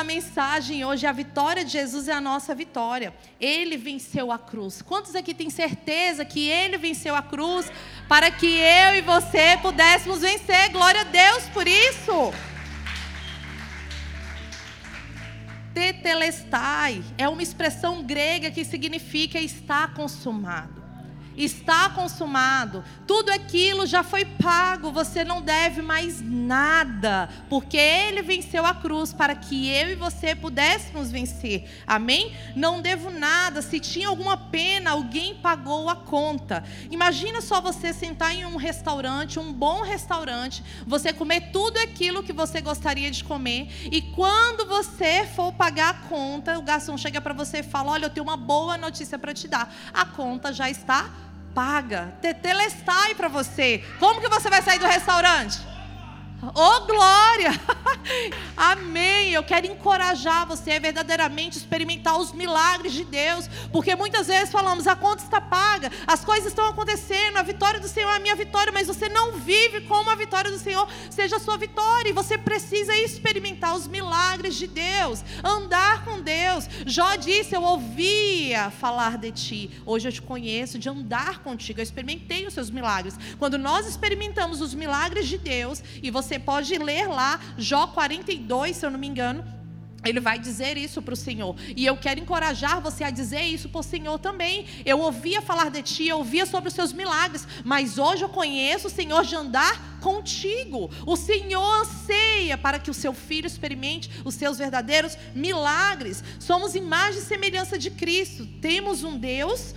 da mensagem hoje, a vitória de Jesus é a nossa vitória. Ele venceu a cruz. Quantos aqui têm certeza que ele venceu a cruz para que eu e você pudéssemos vencer? Glória a Deus por isso. Tetelestai é uma expressão grega que significa está consumado está consumado, tudo aquilo já foi pago, você não deve mais nada, porque Ele venceu a cruz para que eu e você pudéssemos vencer, amém? Não devo nada, se tinha alguma pena, alguém pagou a conta. Imagina só você sentar em um restaurante, um bom restaurante, você comer tudo aquilo que você gostaria de comer, e quando você for pagar a conta, o garçom chega para você e fala: Olha, eu tenho uma boa notícia para te dar, a conta já está paga. Tetelestai para você. Como que você vai sair do restaurante? Oh, glória! Amém! Eu quero encorajar você a verdadeiramente experimentar os milagres de Deus, porque muitas vezes falamos, a conta está paga, as coisas estão acontecendo, a vitória do Senhor é a minha vitória, mas você não vive como a vitória do Senhor seja a sua vitória, e você precisa experimentar os milagres de Deus, andar com Deus. Jó disse: Eu ouvia falar de ti, hoje eu te conheço, de andar contigo, eu experimentei os seus milagres. Quando nós experimentamos os milagres de Deus, e você você pode ler lá, Jó 42, se eu não me engano. Ele vai dizer isso para o Senhor. E eu quero encorajar você a dizer isso para o Senhor também. Eu ouvia falar de ti, eu ouvia sobre os seus milagres, mas hoje eu conheço o Senhor de andar contigo. O Senhor anseia para que o seu filho experimente os seus verdadeiros milagres. Somos imagem e semelhança de Cristo. Temos um Deus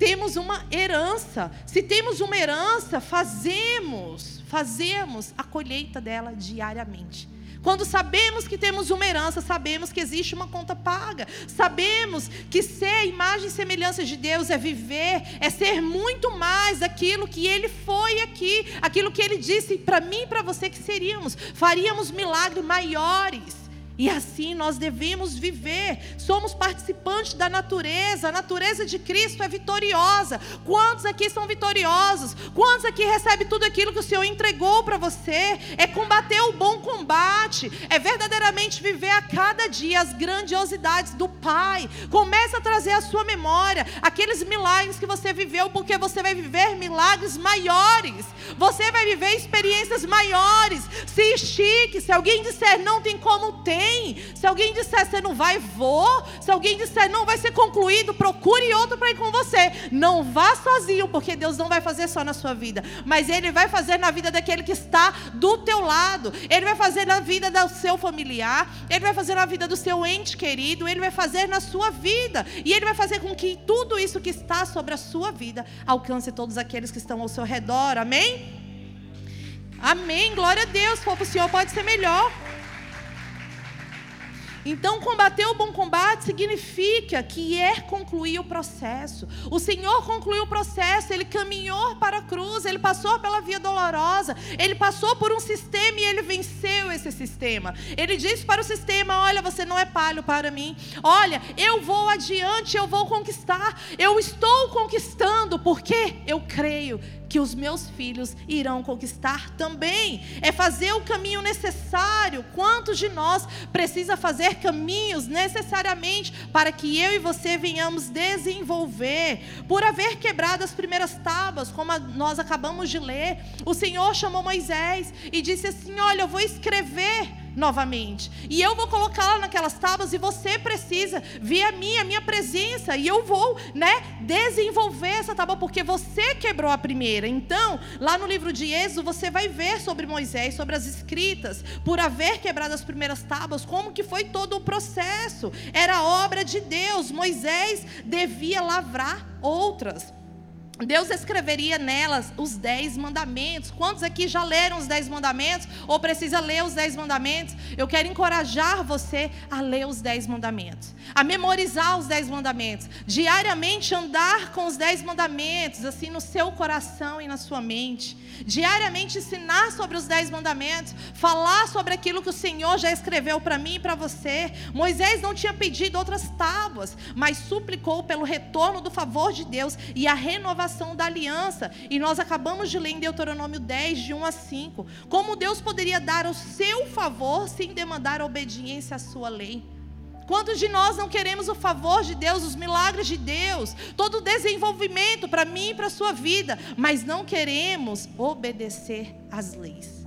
temos uma herança. Se temos uma herança, fazemos, fazemos a colheita dela diariamente. Quando sabemos que temos uma herança, sabemos que existe uma conta paga. Sabemos que ser imagem e semelhança de Deus é viver, é ser muito mais daquilo que Ele foi aqui, aquilo que Ele disse para mim e para você que seríamos. Faríamos milagres maiores. E assim nós devemos viver. Somos participantes da natureza. A natureza de Cristo é vitoriosa. Quantos aqui são vitoriosos? Quantos aqui recebem tudo aquilo que o Senhor entregou para você? É combater o bom combate. É verdadeiramente viver a cada dia as grandiosidades do Pai. Comece a trazer à sua memória aqueles milagres que você viveu, porque você vai viver milagres maiores. Você vai viver experiências maiores. Se estique. Se alguém disser não tem como ter se alguém disser você não vai, vou. Se alguém disser não vai ser concluído, procure outro para ir com você. Não vá sozinho, porque Deus não vai fazer só na sua vida, mas Ele vai fazer na vida daquele que está do teu lado. Ele vai fazer na vida do seu familiar. Ele vai fazer na vida do seu ente querido. Ele vai fazer na sua vida. E Ele vai fazer com que tudo isso que está sobre a sua vida alcance todos aqueles que estão ao seu redor. Amém? Amém. Glória a Deus. Se for para o Senhor, pode ser melhor. Então, combater o bom combate significa que é concluir o processo. O Senhor concluiu o processo, ele caminhou para a cruz, ele passou pela via dolorosa, ele passou por um sistema e ele venceu esse sistema. Ele disse para o sistema: Olha, você não é palho para mim. Olha, eu vou adiante, eu vou conquistar, eu estou conquistando, porque eu creio que os meus filhos irão conquistar também. É fazer o caminho necessário. Quantos de nós precisa fazer caminhos necessariamente para que eu e você venhamos desenvolver? Por haver quebrado as primeiras tábuas, como nós acabamos de ler, o Senhor chamou Moisés e disse assim: Olha, eu vou escrever novamente. E eu vou colocar lá naquelas tábuas e você precisa vir a mim, a minha presença, e eu vou, né, desenvolver essa tábua porque você quebrou a primeira. Então, lá no livro de Êxodo, você vai ver sobre Moisés, sobre as escritas, por haver quebrado as primeiras tábuas, como que foi todo o processo. Era obra de Deus. Moisés devia lavrar outras. Deus escreveria nelas os dez mandamentos. Quantos aqui já leram os dez mandamentos? Ou precisa ler os dez mandamentos? Eu quero encorajar você a ler os dez mandamentos, a memorizar os dez mandamentos, diariamente andar com os dez mandamentos, assim no seu coração e na sua mente. Diariamente ensinar sobre os dez mandamentos, falar sobre aquilo que o Senhor já escreveu para mim e para você. Moisés não tinha pedido outras tábuas, mas suplicou pelo retorno do favor de Deus e a renovação da aliança. E nós acabamos de ler em Deuteronômio 10, de 1 a 5. Como Deus poderia dar o seu favor sem demandar obediência à sua lei? Quantos de nós não queremos o favor de Deus, os milagres de Deus, todo o desenvolvimento para mim e para a sua vida, mas não queremos obedecer às leis?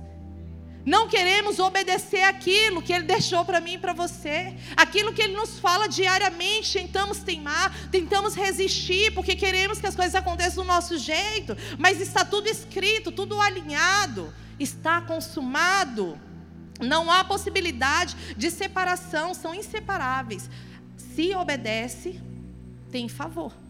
Não queremos obedecer aquilo que Ele deixou para mim e para você, aquilo que Ele nos fala diariamente. Tentamos teimar, tentamos resistir, porque queremos que as coisas aconteçam do nosso jeito, mas está tudo escrito, tudo alinhado, está consumado. Não há possibilidade de separação, são inseparáveis. Se obedece, tem favor.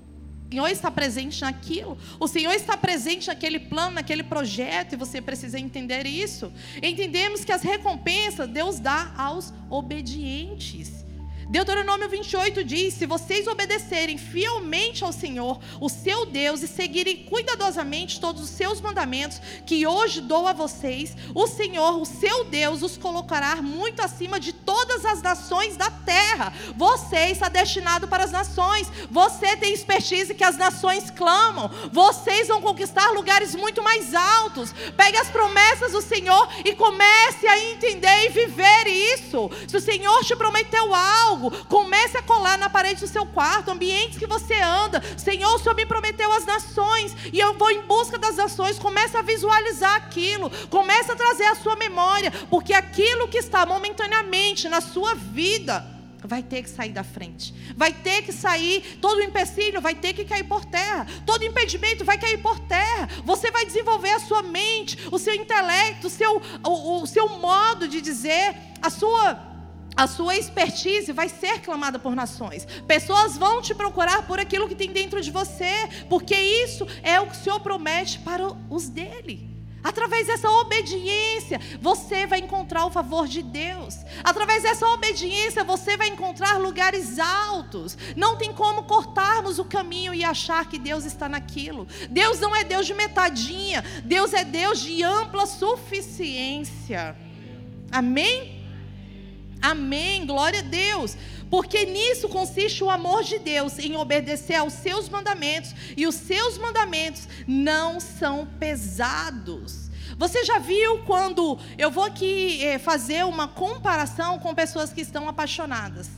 Senhor está presente naquilo, o Senhor está presente naquele plano, naquele projeto, e você precisa entender isso. Entendemos que as recompensas Deus dá aos obedientes. Deuteronômio 28 diz: Se vocês obedecerem fielmente ao Senhor, o seu Deus, e seguirem cuidadosamente todos os seus mandamentos que hoje dou a vocês, o Senhor, o seu Deus, os colocará muito acima de todas as nações da terra. Você está destinado para as nações. Você tem expertise que as nações clamam. Vocês vão conquistar lugares muito mais altos. Pegue as promessas do Senhor e comece a entender e viver isso. Se o Senhor te prometeu algo, algo, comece a colar na parede do seu quarto, ambientes que você anda. Senhor, o Senhor me prometeu as nações, e eu vou em busca das nações. Comece a visualizar aquilo, comece a trazer a sua memória, porque aquilo que está momentaneamente na sua vida, vai ter que sair da frente. Vai ter que sair, todo empecilho vai ter que cair por terra. Todo impedimento vai cair por terra. Você vai desenvolver a sua mente, o seu intelecto, o seu, o, o seu modo de dizer, a sua a sua expertise vai ser clamada por nações. Pessoas vão te procurar por aquilo que tem dentro de você, porque isso é o que o Senhor promete para os dele. Através dessa obediência, você vai encontrar o favor de Deus. Através dessa obediência, você vai encontrar lugares altos. Não tem como cortarmos o caminho e achar que Deus está naquilo. Deus não é Deus de metadinha, Deus é Deus de ampla suficiência. Amém? Amém, glória a Deus. Porque nisso consiste o amor de Deus, em obedecer aos seus mandamentos, e os seus mandamentos não são pesados. Você já viu quando eu vou aqui eh, fazer uma comparação com pessoas que estão apaixonadas?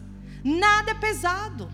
Nada é pesado,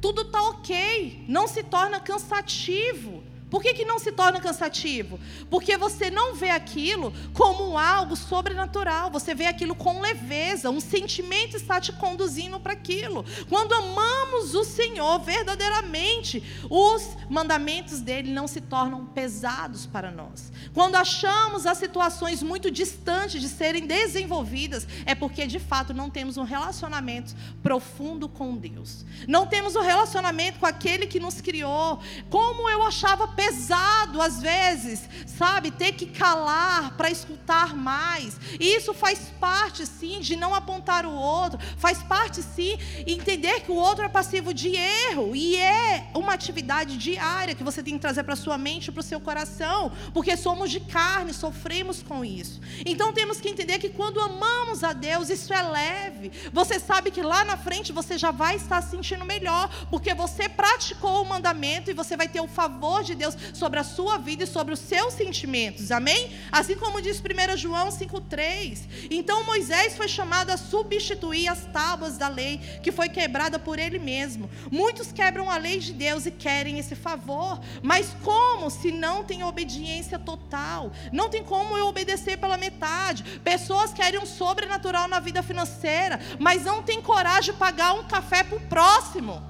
tudo está ok, não se torna cansativo. Por que, que não se torna cansativo? Porque você não vê aquilo como algo sobrenatural, você vê aquilo com leveza, um sentimento está te conduzindo para aquilo. Quando amamos o Senhor verdadeiramente, os mandamentos dele não se tornam pesados para nós. Quando achamos as situações muito distantes de serem desenvolvidas, é porque de fato não temos um relacionamento profundo com Deus. Não temos um relacionamento com aquele que nos criou. Como eu achava pesado às vezes, sabe, ter que calar para escutar mais. E isso faz parte sim de não apontar o outro, faz parte sim entender que o outro é passivo de erro e é uma atividade diária que você tem que trazer para sua mente, para o seu coração, porque somos de carne, sofremos com isso. Então temos que entender que quando amamos a Deus, isso é leve. Você sabe que lá na frente você já vai estar se sentindo melhor, porque você praticou o mandamento e você vai ter o favor de Deus sobre a sua vida e sobre os seus sentimentos. Amém? Assim como diz 1 João 5:3. Então Moisés foi chamado a substituir as tábuas da lei que foi quebrada por ele mesmo. Muitos quebram a lei de Deus e querem esse favor, mas como se não tem obediência total. Não tem como eu obedecer pela metade. Pessoas querem um sobrenatural na vida financeira, mas não tem coragem de pagar um café para o próximo.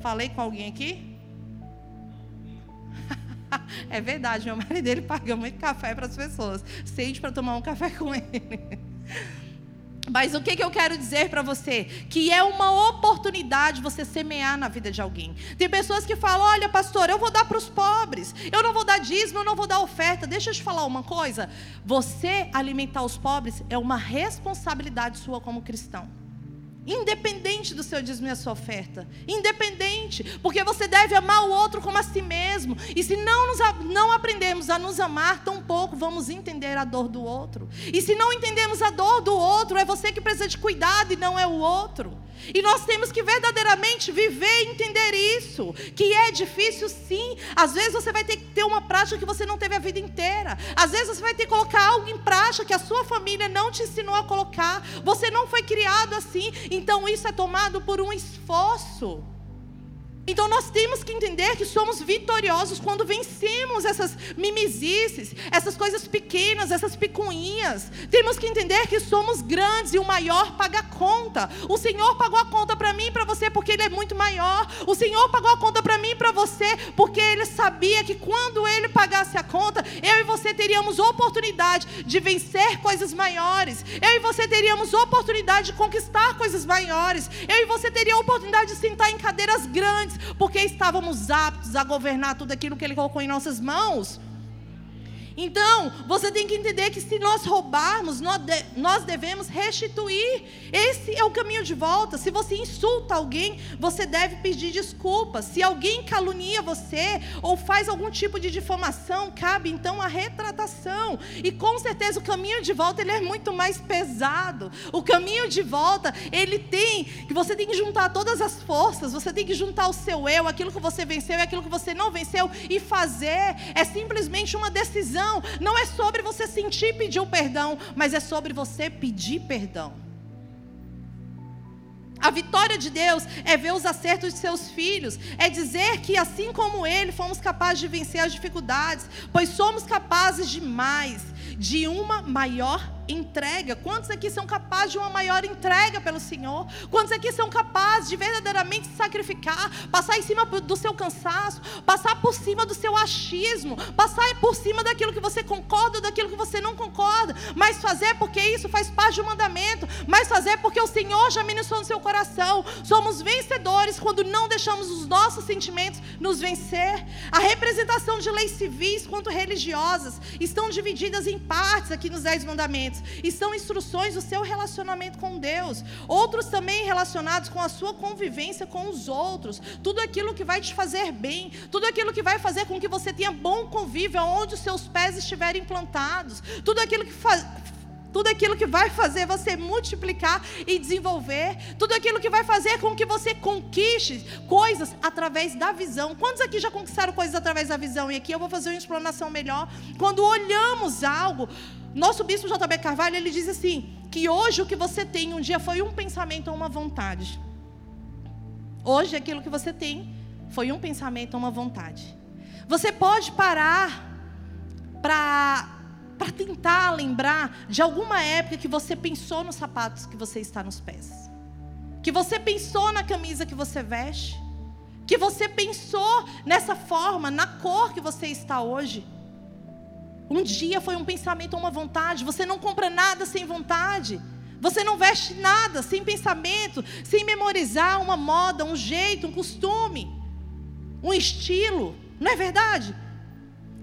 Falei com alguém aqui? é verdade, meu marido ele paga muito café para as pessoas. Sente para tomar um café com ele. Mas o que, que eu quero dizer para você? Que é uma oportunidade você semear na vida de alguém. Tem pessoas que falam: olha, pastor, eu vou dar para os pobres, eu não vou dar dízimo, eu não vou dar oferta. Deixa eu te falar uma coisa: você alimentar os pobres é uma responsabilidade sua como cristão. Independente do seu dízimo e a sua oferta. Independente. Porque você deve amar o outro como a si mesmo. E se não, nos, não aprendemos a nos amar, tão pouco vamos entender a dor do outro. E se não entendemos a dor do outro, é você que precisa de cuidado e não é o outro. E nós temos que verdadeiramente viver e entender isso. Que é difícil, sim. Às vezes você vai ter que ter uma prática que você não teve a vida inteira. Às vezes você vai ter que colocar algo em prática que a sua família não te ensinou a colocar. Você não foi criado assim. Então isso é tomado por um esforço. Então nós temos que entender que somos vitoriosos quando vencemos essas mimizices, essas coisas pequenas, essas picuinhas. Temos que entender que somos grandes e o maior paga a conta. O Senhor pagou a conta para mim e para você porque Ele é muito maior. O Senhor pagou a conta para mim e para você porque Ele sabia que quando Ele pagasse a conta, eu e você teríamos oportunidade de vencer coisas maiores. Eu e você teríamos oportunidade de conquistar coisas maiores. Eu e você teria oportunidade de sentar em cadeiras grandes porque estávamos aptos a governar tudo aquilo que Ele colocou em nossas mãos. Então, você tem que entender que se nós roubarmos, nós devemos restituir. Esse é o caminho de volta. Se você insulta alguém, você deve pedir desculpas. Se alguém calunia você ou faz algum tipo de difamação, cabe então a retratação. E com certeza o caminho de volta ele é muito mais pesado. O caminho de volta, ele tem que você tem que juntar todas as forças, você tem que juntar o seu eu, aquilo que você venceu e aquilo que você não venceu e fazer. É simplesmente uma decisão não, não é sobre você sentir e pedir o perdão, mas é sobre você pedir perdão. A vitória de Deus é ver os acertos de seus filhos, é dizer que assim como Ele, fomos capazes de vencer as dificuldades, pois somos capazes de mais, de uma maior entrega. Quantos aqui são capazes de uma maior entrega pelo Senhor? Quantos aqui são capazes de verdadeiramente sacrificar, passar em cima do seu cansaço, passar por cima do seu achismo, passar por cima daquilo que você concorda, daquilo que você não concorda, mas fazer porque isso faz parte do mandamento, mas fazer porque o Senhor já ministrou no seu coração. Somos vencedores quando não deixamos os nossos sentimentos nos vencer. A representação de leis civis quanto religiosas estão divididas em partes aqui nos Dez Mandamentos e são instruções do seu relacionamento com Deus. Outros também relacionados com a sua convivência com os outros. Tudo aquilo que vai te fazer bem, tudo aquilo que vai fazer com que você tenha bom convívio onde os seus pés estiverem plantados. Tudo aquilo que faz tudo aquilo que vai fazer você multiplicar e desenvolver, tudo aquilo que vai fazer com que você conquiste coisas através da visão. Quantos aqui já conquistaram coisas através da visão? E aqui eu vou fazer uma explanação melhor. Quando olhamos algo, nosso bispo JB Carvalho, ele diz assim: que hoje o que você tem um dia foi um pensamento ou uma vontade. Hoje aquilo que você tem foi um pensamento ou uma vontade. Você pode parar para para tentar lembrar de alguma época que você pensou nos sapatos que você está nos pés. Que você pensou na camisa que você veste. Que você pensou nessa forma, na cor que você está hoje. Um dia foi um pensamento ou uma vontade. Você não compra nada sem vontade. Você não veste nada sem pensamento, sem memorizar uma moda, um jeito, um costume, um estilo. Não é verdade?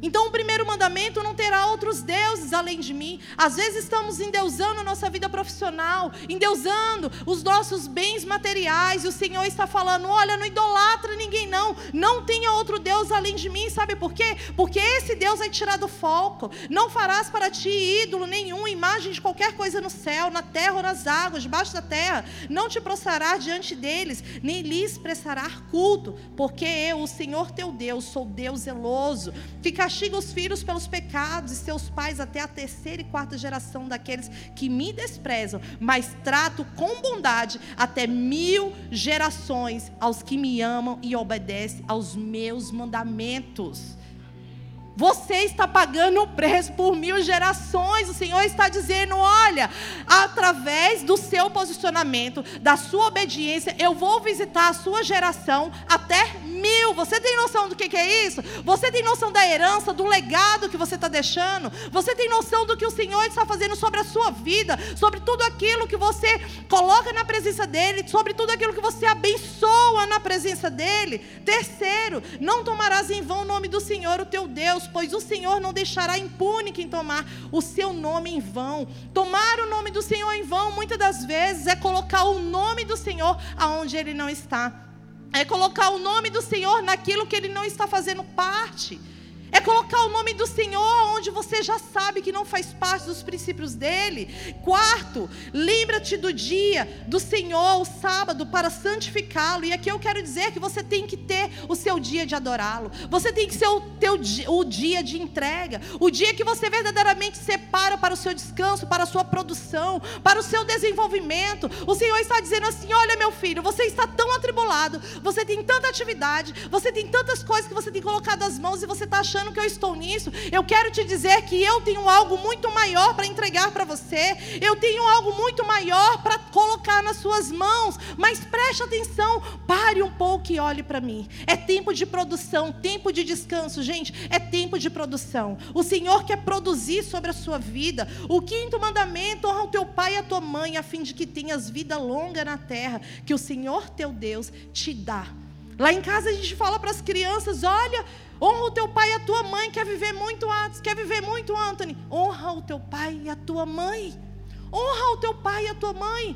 Então, o primeiro mandamento não terá outros deuses além de mim. Às vezes estamos endeusando a nossa vida profissional, endeusando os nossos bens materiais, e o Senhor está falando: olha, não idolatra ninguém, não. Não tenha outro Deus além de mim. Sabe por quê? Porque esse Deus vai tirar do foco. Não farás para ti ídolo nenhum, imagem de qualquer coisa no céu, na terra ou nas águas, debaixo da terra. Não te prostrarás diante deles, nem lhes prestarás culto, porque eu, o Senhor teu Deus, sou Deus zeloso. Fica castiga os filhos pelos pecados e seus pais até a terceira e quarta geração daqueles que me desprezam, mas trato com bondade até mil gerações aos que me amam e obedecem aos meus mandamentos. Você está pagando o preço por mil gerações. O Senhor está dizendo: olha, através do seu posicionamento, da sua obediência, eu vou visitar a sua geração até mil. Você tem noção do que, que é isso? Você tem noção da herança, do legado que você está deixando? Você tem noção do que o Senhor está fazendo sobre a sua vida, sobre tudo aquilo que você coloca na presença dEle, sobre tudo aquilo que você abençoa na presença dEle? Terceiro, não tomarás em vão o nome do Senhor, o teu Deus, pois o Senhor não deixará impune quem tomar o seu nome em vão. Tomar o nome do Senhor em vão, muitas das vezes, é colocar o nome do Senhor aonde ele não está. É colocar o nome do Senhor naquilo que ele não está fazendo parte. Colocar o nome do Senhor onde você já sabe que não faz parte dos princípios dele. Quarto, lembra-te do dia do Senhor, o sábado, para santificá-lo. E aqui eu quero dizer que você tem que ter o seu dia de adorá-lo. Você tem que ser o teu o dia de entrega, o dia que você verdadeiramente separa para o seu descanso, para a sua produção, para o seu desenvolvimento. O Senhor está dizendo assim: "Olha, meu filho, você está tão atribulado, você tem tanta atividade, você tem tantas coisas que você tem colocado as mãos e você está achando que eu estou nisso. Eu quero te dizer que eu tenho algo muito maior para entregar para você. Eu tenho algo muito maior para colocar nas suas mãos. Mas preste atenção, pare um pouco e olhe para mim. É tempo de produção, tempo de descanso, gente. É tempo de produção. O Senhor quer produzir sobre a sua vida. O quinto mandamento: honra o teu pai e a tua mãe, a fim de que tenhas vida longa na terra, que o Senhor teu Deus te dá. Lá em casa a gente fala para as crianças: olha, Honra o teu pai e a tua mãe. Quer viver muito, antes? Quer viver muito, Anthony? Honra o teu pai e a tua mãe. Honra o teu pai e a tua mãe.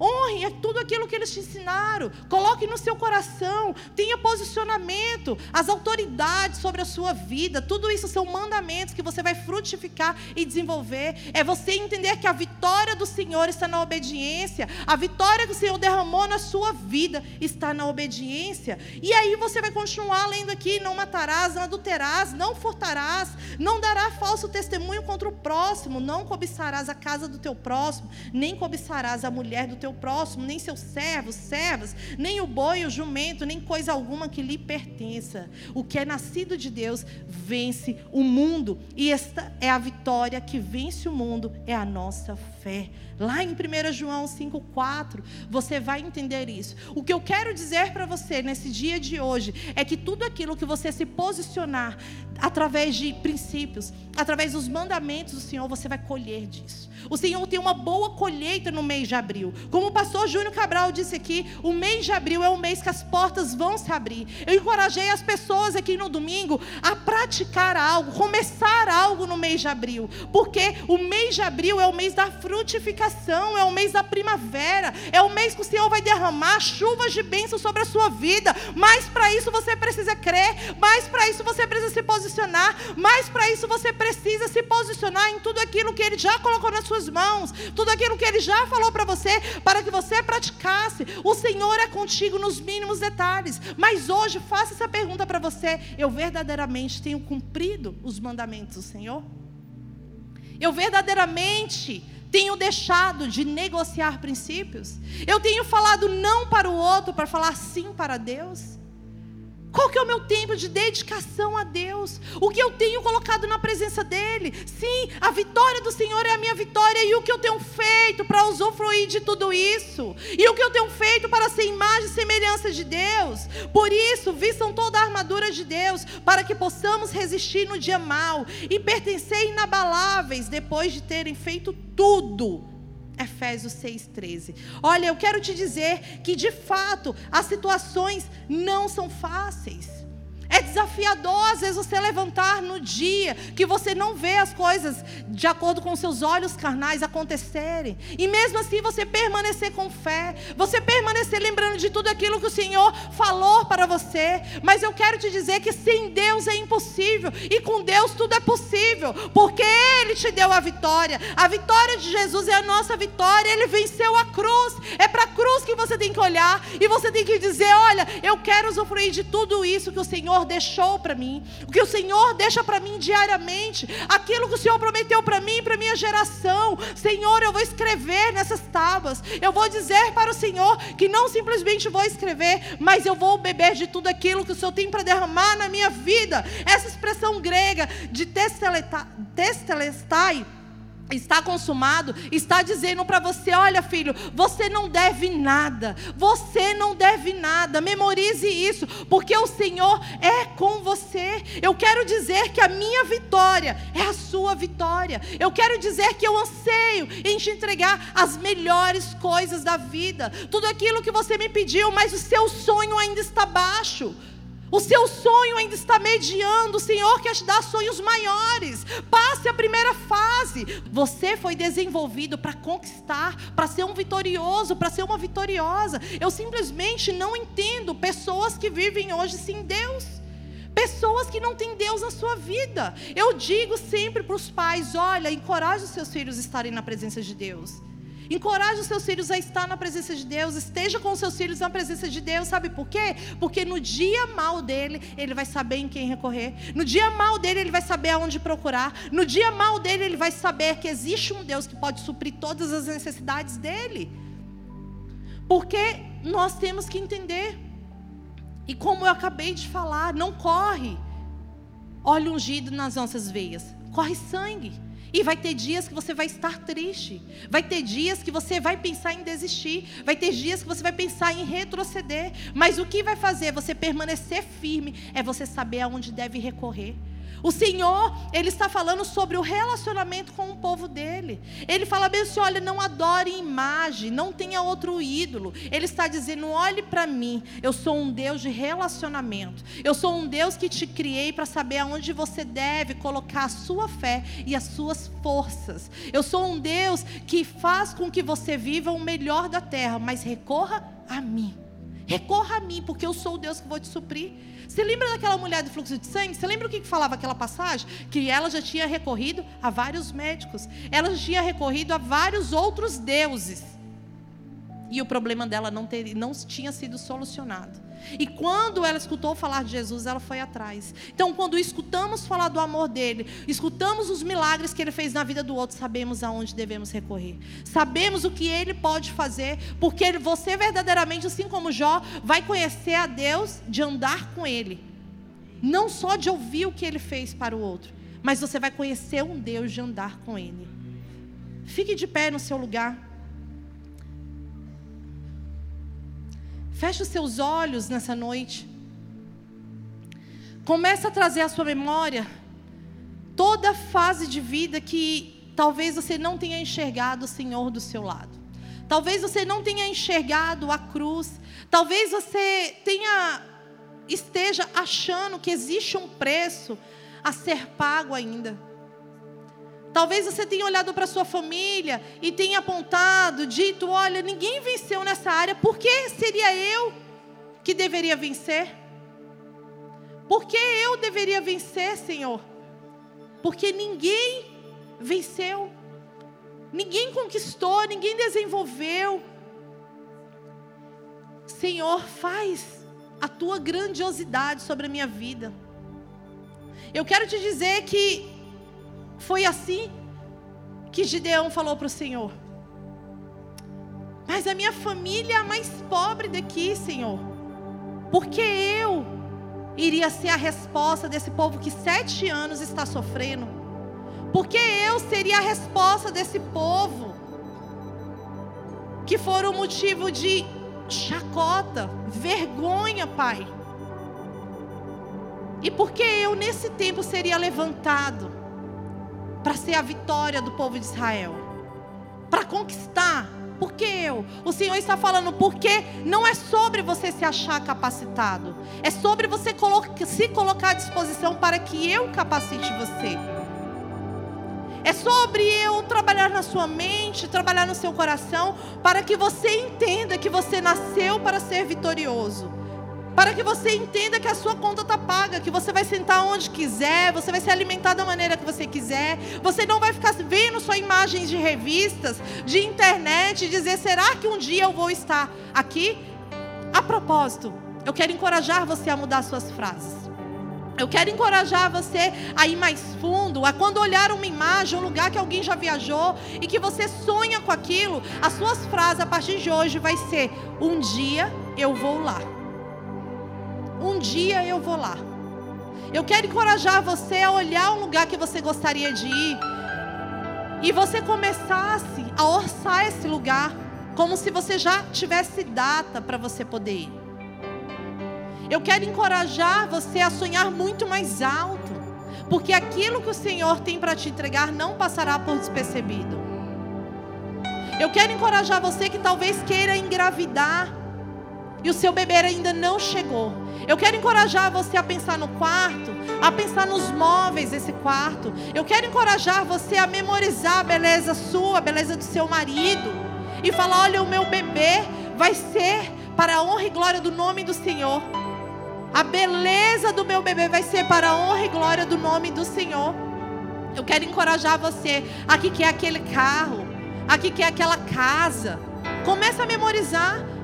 Honre tudo aquilo que eles te ensinaram. Coloque no seu coração. Tenha posicionamento. As autoridades sobre a sua vida. Tudo isso são mandamentos que você vai frutificar e desenvolver. É você entender que a vitória do Senhor está na obediência. A vitória que o Senhor derramou na sua vida está na obediência. E aí você vai continuar lendo aqui: não matarás, não adulterarás, não furtarás, não dará falso testemunho contra o próximo, não cobiçarás a casa do teu próximo, nem cobiçarás a mulher do teu teu próximo, nem seus servos, servas, nem o boi, o jumento, nem coisa alguma que lhe pertença. O que é nascido de Deus vence o mundo. E esta é a vitória que vence o mundo, é a nossa fé. Lá em 1 João 5,4, você vai entender isso. O que eu quero dizer para você nesse dia de hoje é que tudo aquilo que você se posicionar através de princípios, através dos mandamentos do Senhor, você vai colher disso. O Senhor tem uma boa colheita no mês de abril. Como o pastor Júnior Cabral disse aqui, o mês de abril é o mês que as portas vão se abrir. Eu encorajei as pessoas aqui no domingo a praticar algo, começar algo no mês de abril, porque o mês de abril é o mês da frutificação, é o mês da primavera, é o mês que o Senhor vai derramar chuvas de bênção sobre a sua vida. Mas para isso você precisa crer, mas para isso você precisa se posicionar, mas para isso você precisa se posicionar em tudo aquilo que Ele já colocou na sua suas mãos, tudo aquilo que Ele já falou para você, para que você praticasse. O Senhor é contigo nos mínimos detalhes. Mas hoje, faça essa pergunta para você: eu verdadeiramente tenho cumprido os mandamentos do Senhor? Eu verdadeiramente tenho deixado de negociar princípios? Eu tenho falado não para o outro para falar sim para Deus? Qual que é o meu tempo de dedicação a Deus? O que eu tenho colocado na presença dEle? Sim, a vitória do Senhor é a minha vitória. E o que eu tenho feito para usufruir de tudo isso? E o que eu tenho feito para ser imagem e semelhança de Deus? Por isso, vistam toda a armadura de Deus, para que possamos resistir no dia mal e pertencer inabaláveis depois de terem feito tudo Efésios 6,13. Olha, eu quero te dizer que de fato as situações não são fáceis. É desafiador, às vezes, você levantar no dia que você não vê as coisas de acordo com seus olhos carnais acontecerem. E mesmo assim você permanecer com fé, você permanecer lembrando de tudo aquilo que o Senhor falou para você. Mas eu quero te dizer que sem Deus é impossível, e com Deus tudo é possível, porque Ele te deu a vitória. A vitória de Jesus é a nossa vitória, Ele venceu a cruz. É para a cruz que você tem que olhar e você tem que dizer: Olha, eu quero usufruir de tudo isso que o Senhor Senhor deixou para mim, o que o Senhor deixa para mim diariamente, aquilo que o Senhor prometeu para mim, para minha geração. Senhor, eu vou escrever nessas tábuas. Eu vou dizer para o Senhor que não simplesmente vou escrever, mas eu vou beber de tudo aquilo que o Senhor tem para derramar na minha vida. Essa expressão grega de testelestai está consumado, está dizendo para você: olha, filho, você não deve nada, você não deve nada, memorize isso, porque o Senhor é com você. Eu quero dizer que a minha vitória é a sua vitória, eu quero dizer que eu anseio em te entregar as melhores coisas da vida, tudo aquilo que você me pediu, mas o seu sonho ainda está baixo. O seu sonho ainda está mediando. O Senhor quer te dar sonhos maiores. Passe a primeira fase. Você foi desenvolvido para conquistar, para ser um vitorioso, para ser uma vitoriosa. Eu simplesmente não entendo pessoas que vivem hoje sem Deus. Pessoas que não têm Deus na sua vida. Eu digo sempre para os pais: olha, encoraje os seus filhos a estarem na presença de Deus. Encoraje os seus filhos a estar na presença de Deus. Esteja com os seus filhos na presença de Deus. Sabe por quê? Porque no dia mal dele, ele vai saber em quem recorrer. No dia mal dele, ele vai saber aonde procurar. No dia mal dele, ele vai saber que existe um Deus que pode suprir todas as necessidades dele. Porque nós temos que entender. E como eu acabei de falar, não corre óleo ungido nas nossas veias. Corre sangue. E vai ter dias que você vai estar triste. Vai ter dias que você vai pensar em desistir. Vai ter dias que você vai pensar em retroceder. Mas o que vai fazer você permanecer firme é você saber aonde deve recorrer. O Senhor, Ele está falando sobre o relacionamento com o povo dele. Ele fala bem assim: olha, não adore imagem, não tenha outro ídolo. Ele está dizendo: olhe para mim, eu sou um Deus de relacionamento. Eu sou um Deus que te criei para saber aonde você deve colocar a sua fé e as suas forças. Eu sou um Deus que faz com que você viva o melhor da terra, mas recorra a mim. Recorra a mim, porque eu sou o Deus que vou te suprir. Você lembra daquela mulher do fluxo de sangue? Você lembra o que falava aquela passagem? Que ela já tinha recorrido a vários médicos, ela já tinha recorrido a vários outros deuses. E o problema dela não, ter, não tinha sido solucionado. E quando ela escutou falar de Jesus, ela foi atrás. Então, quando escutamos falar do amor dele, escutamos os milagres que ele fez na vida do outro, sabemos aonde devemos recorrer. Sabemos o que ele pode fazer, porque você verdadeiramente, assim como Jó, vai conhecer a Deus de andar com ele. Não só de ouvir o que ele fez para o outro, mas você vai conhecer um Deus de andar com ele. Fique de pé no seu lugar. Feche os seus olhos nessa noite. Comece a trazer à sua memória toda a fase de vida que talvez você não tenha enxergado o Senhor do seu lado. Talvez você não tenha enxergado a cruz. Talvez você tenha esteja achando que existe um preço a ser pago ainda. Talvez você tenha olhado para sua família e tenha apontado, dito: olha, ninguém venceu nessa área, por que seria eu que deveria vencer? Por que eu deveria vencer, Senhor? Porque ninguém venceu, ninguém conquistou, ninguém desenvolveu. Senhor, faz a tua grandiosidade sobre a minha vida. Eu quero te dizer que foi assim que Gideão falou para o Senhor. Mas a minha família é a mais pobre daqui, Senhor. Porque eu iria ser a resposta desse povo que sete anos está sofrendo. Porque eu seria a resposta desse povo que foram motivo de chacota, vergonha, Pai. E porque eu nesse tempo seria levantado para ser a vitória do povo de Israel, para conquistar. Porque eu? O Senhor está falando, porque não é sobre você se achar capacitado, é sobre você se colocar à disposição para que eu capacite você. É sobre eu trabalhar na sua mente, trabalhar no seu coração, para que você entenda que você nasceu para ser vitorioso para que você entenda que a sua conta está paga, que você vai sentar onde quiser, você vai se alimentar da maneira que você quiser, você não vai ficar vendo só imagens de revistas, de internet, e dizer: será que um dia eu vou estar aqui? A propósito, eu quero encorajar você a mudar suas frases. Eu quero encorajar você a ir mais fundo, a quando olhar uma imagem, um lugar que alguém já viajou e que você sonha com aquilo, as suas frases a partir de hoje vai ser: um dia eu vou lá. Um dia eu vou lá. Eu quero encorajar você a olhar um lugar que você gostaria de ir e você começasse a orçar esse lugar como se você já tivesse data para você poder ir. Eu quero encorajar você a sonhar muito mais alto, porque aquilo que o Senhor tem para te entregar não passará por despercebido. Eu quero encorajar você que talvez queira engravidar e o seu bebê ainda não chegou. Eu quero encorajar você a pensar no quarto, a pensar nos móveis desse quarto. Eu quero encorajar você a memorizar a beleza sua, a beleza do seu marido. E falar: olha, o meu bebê vai ser para a honra e glória do nome do Senhor. A beleza do meu bebê vai ser para a honra e glória do nome do Senhor. Eu quero encorajar você a que quer aquele carro, a que quer aquela casa. Comece a memorizar.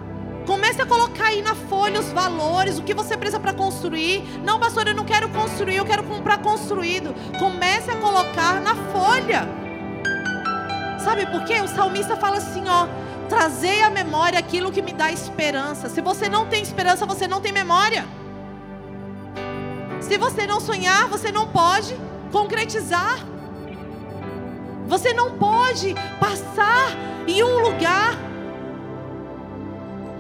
Comece a colocar aí na folha os valores, o que você precisa para construir. Não, pastor, eu não quero construir, eu quero comprar construído. Comece a colocar na folha. Sabe por quê? O salmista fala assim, ó: "Trazei à memória aquilo que me dá esperança". Se você não tem esperança, você não tem memória. Se você não sonhar, você não pode concretizar. Você não pode passar em um lugar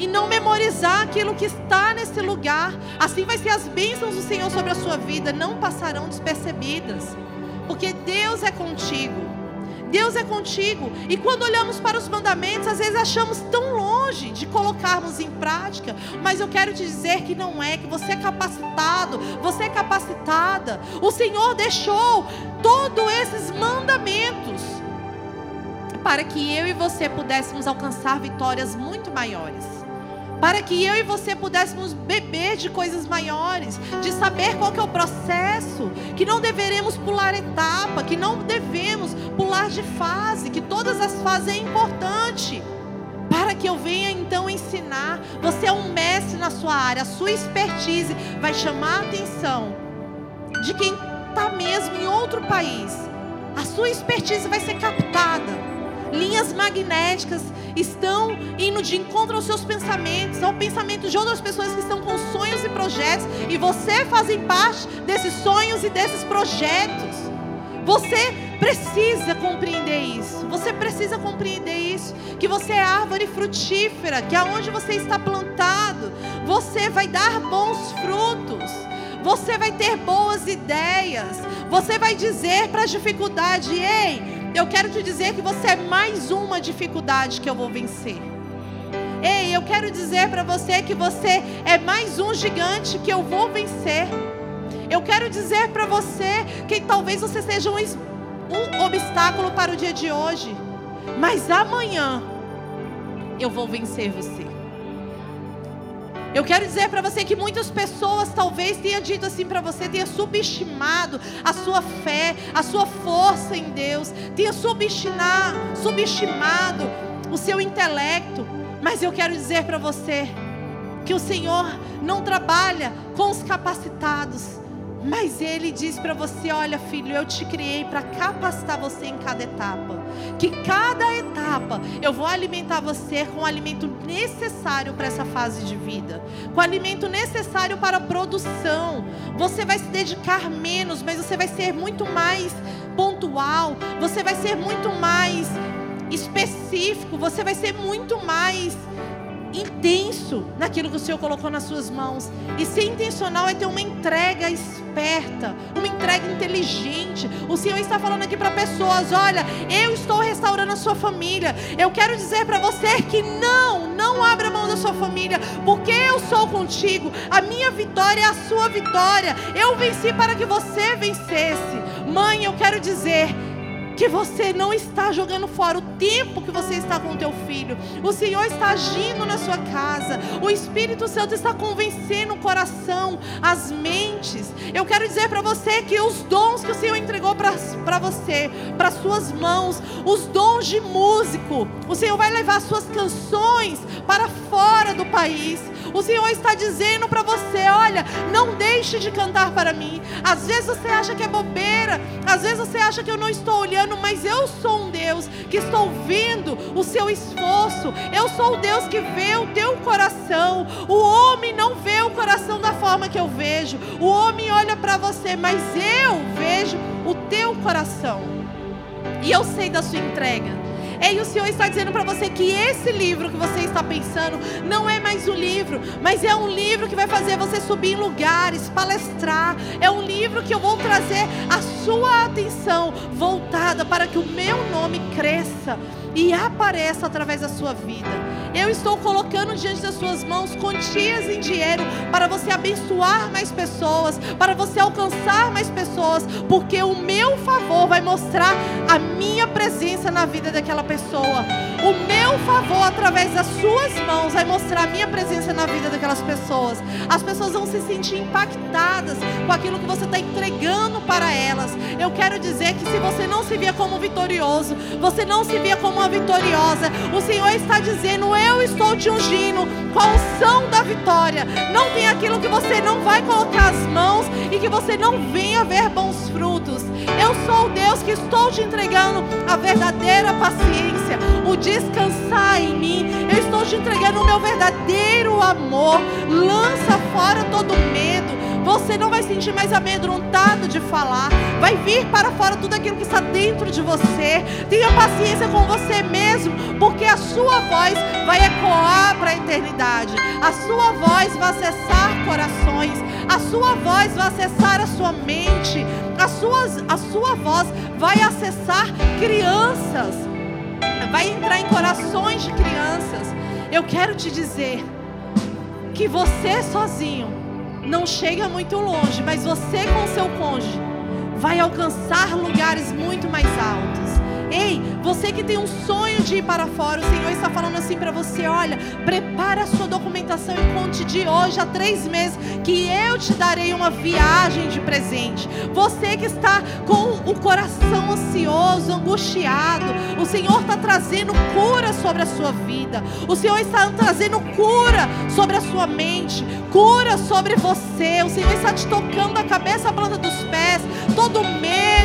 e não memorizar aquilo que está nesse lugar. Assim vai ser as bênçãos do Senhor sobre a sua vida, não passarão despercebidas, porque Deus é contigo. Deus é contigo. E quando olhamos para os mandamentos, às vezes achamos tão longe de colocarmos em prática, mas eu quero te dizer que não é, que você é capacitado, você é capacitada. O Senhor deixou todos esses mandamentos para que eu e você pudéssemos alcançar vitórias muito maiores para que eu e você pudéssemos beber de coisas maiores, de saber qual é o processo, que não deveremos pular etapa, que não devemos pular de fase, que todas as fases é importante. Para que eu venha então ensinar, você é um mestre na sua área, a sua expertise vai chamar a atenção de quem está mesmo em outro país. A sua expertise vai ser captada linhas magnéticas estão indo de encontro aos seus pensamentos, ao pensamento de outras pessoas que estão com sonhos e projetos, e você faz parte desses sonhos e desses projetos. Você precisa compreender isso. Você precisa compreender isso. Que você é árvore frutífera, que aonde você está plantado, você vai dar bons frutos. Você vai ter boas ideias. Você vai dizer para a dificuldade: ei, eu quero te dizer que você é mais uma dificuldade que eu vou vencer. Ei, eu quero dizer para você que você é mais um gigante que eu vou vencer. Eu quero dizer para você que talvez você seja um, um obstáculo para o dia de hoje, mas amanhã eu vou vencer você. Eu quero dizer para você que muitas pessoas talvez tenham dito assim para você, tenha subestimado a sua fé, a sua força em Deus, tenha subestimado, subestimado o seu intelecto. Mas eu quero dizer para você que o Senhor não trabalha com os capacitados, mas ele diz para você: olha, filho, eu te criei para capacitar você em cada etapa. Que cada etapa eu vou alimentar você com o alimento necessário para essa fase de vida, com o alimento necessário para a produção. Você vai se dedicar menos, mas você vai ser muito mais pontual, você vai ser muito mais específico, você vai ser muito mais intenso naquilo que o Senhor colocou nas suas mãos. E ser intencional é ter uma entrega esperta, uma entrega inteligente. O Senhor está falando aqui para pessoas: olha, eu estou restaurando a sua família. Eu quero dizer para você que não, não abra mão da sua família, porque eu sou contigo. A minha vitória é a sua vitória. Eu venci para que você vencesse. Mãe, eu quero dizer que você não está jogando fora o tempo que você está com o teu filho. O Senhor está agindo na sua casa. O Espírito Santo está convencendo o coração, as mentes. Eu quero dizer para você que os dons que o Senhor entregou para você, para suas mãos, os dons de músico, o Senhor vai levar suas canções para fora do país. O Senhor está dizendo para você: olha, não deixe de cantar para mim. Às vezes você acha que é bobeira, às vezes você acha que eu não estou olhando, mas eu sou um Deus que estou vendo o seu esforço. Eu sou o Deus que vê o teu coração. O homem não vê o coração da forma que eu vejo. O homem olha para você, mas eu vejo o teu coração. E eu sei da sua entrega. Ei, o Senhor está dizendo para você que esse livro que você está pensando não é mais um livro, mas é um livro que vai fazer você subir em lugares, palestrar. É um livro que eu vou trazer a sua atenção voltada para que o meu nome cresça e apareça através da sua vida. Eu estou colocando diante das suas mãos quantias em dinheiro para você abençoar mais pessoas, para você alcançar mais pessoas, porque o meu favor vai mostrar a minha presença na vida daquela pessoa. O meu favor através das suas mãos vai mostrar a minha presença na vida daquelas pessoas. As pessoas vão se sentir impactadas com aquilo que você está entregando para elas. Eu quero dizer que se você não se via como vitorioso, você não se via como uma vitoriosa, o Senhor está dizendo: Eu estou te ungindo com a unção da vitória. Não tem aquilo que você não vai colocar as mãos e que você não venha ver bons frutos. Eu sou o Deus que estou te entregando a verdadeira paciência, o descansar em mim. Eu estou te entregando o meu verdadeiro amor. Lança fora todo medo. Você não vai sentir mais amedrontado de falar. Vai vir para fora tudo aquilo que está dentro de você. Tenha paciência com você mesmo, porque a sua voz vai ecoar para a eternidade. A sua voz vai acessar corações. A sua voz vai acessar a sua mente. A sua, a sua voz vai acessar crianças. Vai entrar em corações de crianças. Eu quero te dizer que você sozinho não chega muito longe, mas você com seu cônjuge vai alcançar lugares muito mais altos. Ei, você que tem um sonho de ir para fora, o Senhor está falando assim para você: olha, prepara a sua documentação e conte de hoje a três meses que eu te darei uma viagem de presente. Você que está com o coração ansioso, angustiado, o Senhor está trazendo cura sobre a sua vida. O Senhor está trazendo cura sobre a sua mente, cura sobre você. O Senhor está te tocando a cabeça, a planta dos pés, todo medo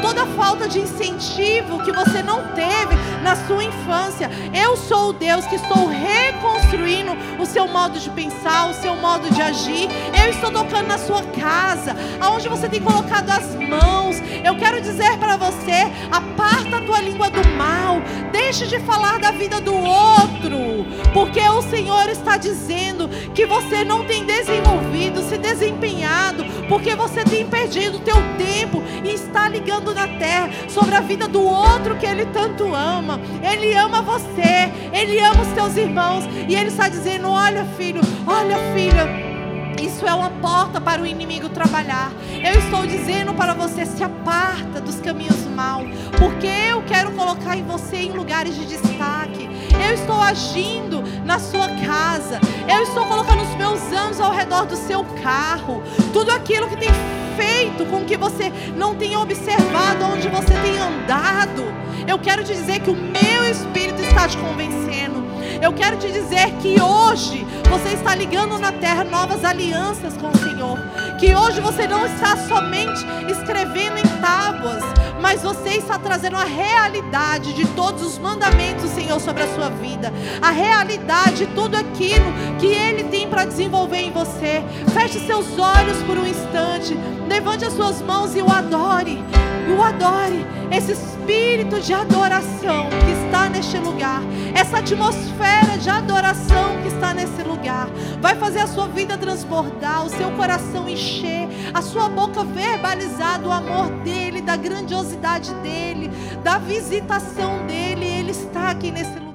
toda falta de incentivo que você não teve na sua infância. Eu sou o Deus que estou reconstruindo o seu modo de pensar, o seu modo de agir. Eu estou tocando na sua casa, aonde você tem colocado as mãos. Eu quero dizer para você: aparta a tua língua do mal, deixe de falar da vida do outro, porque o Senhor está dizendo que você não tem desenvolvido, se desempenhado, porque você tem perdido o teu tempo e está ligando na terra, sobre a vida do outro que Ele tanto ama. Ele ama você, Ele ama os teus irmãos, e Ele está dizendo: Olha, filho, olha, filha. Isso é uma porta para o inimigo trabalhar. Eu estou dizendo para você: se aparta dos caminhos mal, porque eu quero colocar em você em lugares de destaque. Eu estou agindo na sua casa. Eu estou colocando os meus anjos ao redor do seu carro. Tudo aquilo que tem feito com que você não tenha observado onde você tem andado. Eu quero te dizer que o meu espírito está te convencendo. Eu quero te dizer que hoje você está ligando na terra novas alianças com o Senhor. Que hoje você não está somente escrevendo em tábuas, mas você está trazendo a realidade de todos os mandamentos do Senhor sobre a sua vida. A realidade de tudo aquilo que Ele tem para desenvolver em você. Feche seus olhos por um instante. Levante as suas mãos e o adore. O adore. Esse espírito de adoração que está neste lugar. Essa atmosfera de adoração que está nesse lugar. Vai fazer a sua vida transbordar, o seu coração encher, a sua boca verbalizar do amor dele, da grandiosidade dele, da visitação dele. Ele está aqui nesse lugar.